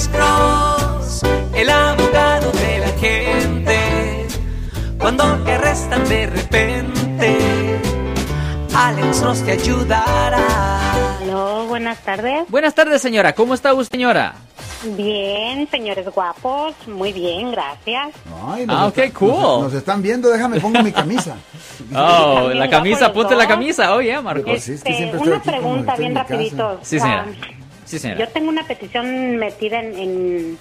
Alex Cross, el abogado de la gente. Cuando te arrestan de repente, Alex Cross te ayudará. Aló, buenas tardes. Buenas tardes, señora. ¿Cómo está usted, señora? Bien, señores guapos, muy bien, gracias. Ay, Ah, nos ok, está- cool. Nos, nos están viendo, déjame pongo mi camisa. Oh, la camisa, ponte la camisa. Oh, yeah, Marco. Pues sí, es que Este, una pregunta bien rapidito. Sí, señora. Ah, Yo tengo una petición metida en, en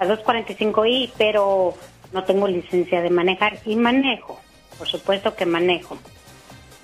la 245i, pero no tengo licencia de manejar y manejo, por supuesto que manejo.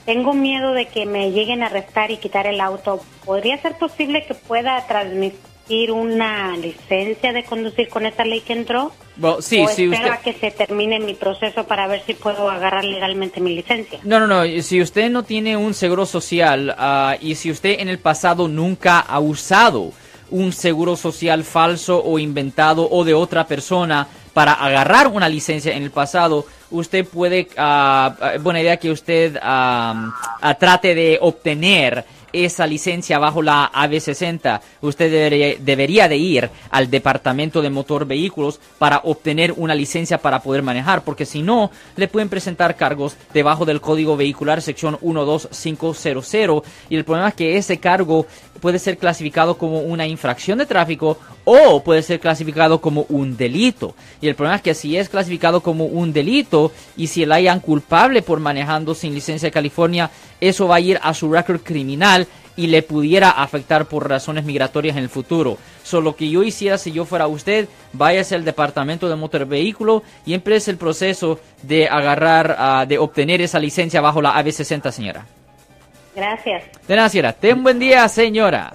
Tengo miedo de que me lleguen a arrestar y quitar el auto. ¿Podría ser posible que pueda transmitir una licencia de conducir con esta ley que entró? Bueno, sí, o si espero usted... a que se termine mi proceso para ver si puedo agarrar legalmente mi licencia. No, no, no. Si usted no tiene un seguro social ah, y si usted en el pasado nunca ha usado un seguro social falso o inventado o de otra persona para agarrar una licencia en el pasado, usted puede, ah, buena idea que usted ah, trate de obtener esa licencia bajo la AB60, usted debería, de ir al departamento de motor vehículos para obtener una licencia para poder manejar, porque si no, le pueden presentar cargos debajo del código vehicular sección 12500 y el problema es que ese cargo puede ser clasificado como una infracción de tráfico o puede ser clasificado como un delito. Y el problema es que si es clasificado como un delito y si le hayan culpable por manejando sin licencia de California, eso va a ir a su récord criminal y le pudiera afectar por razones migratorias en el futuro. Solo lo que yo hiciera si yo fuera usted, váyase al departamento de motor vehículo y empiece el proceso de agarrar, ah, de obtener esa licencia bajo la AB60, señora. Gracias. De nada, señora. Ten buen día, señora.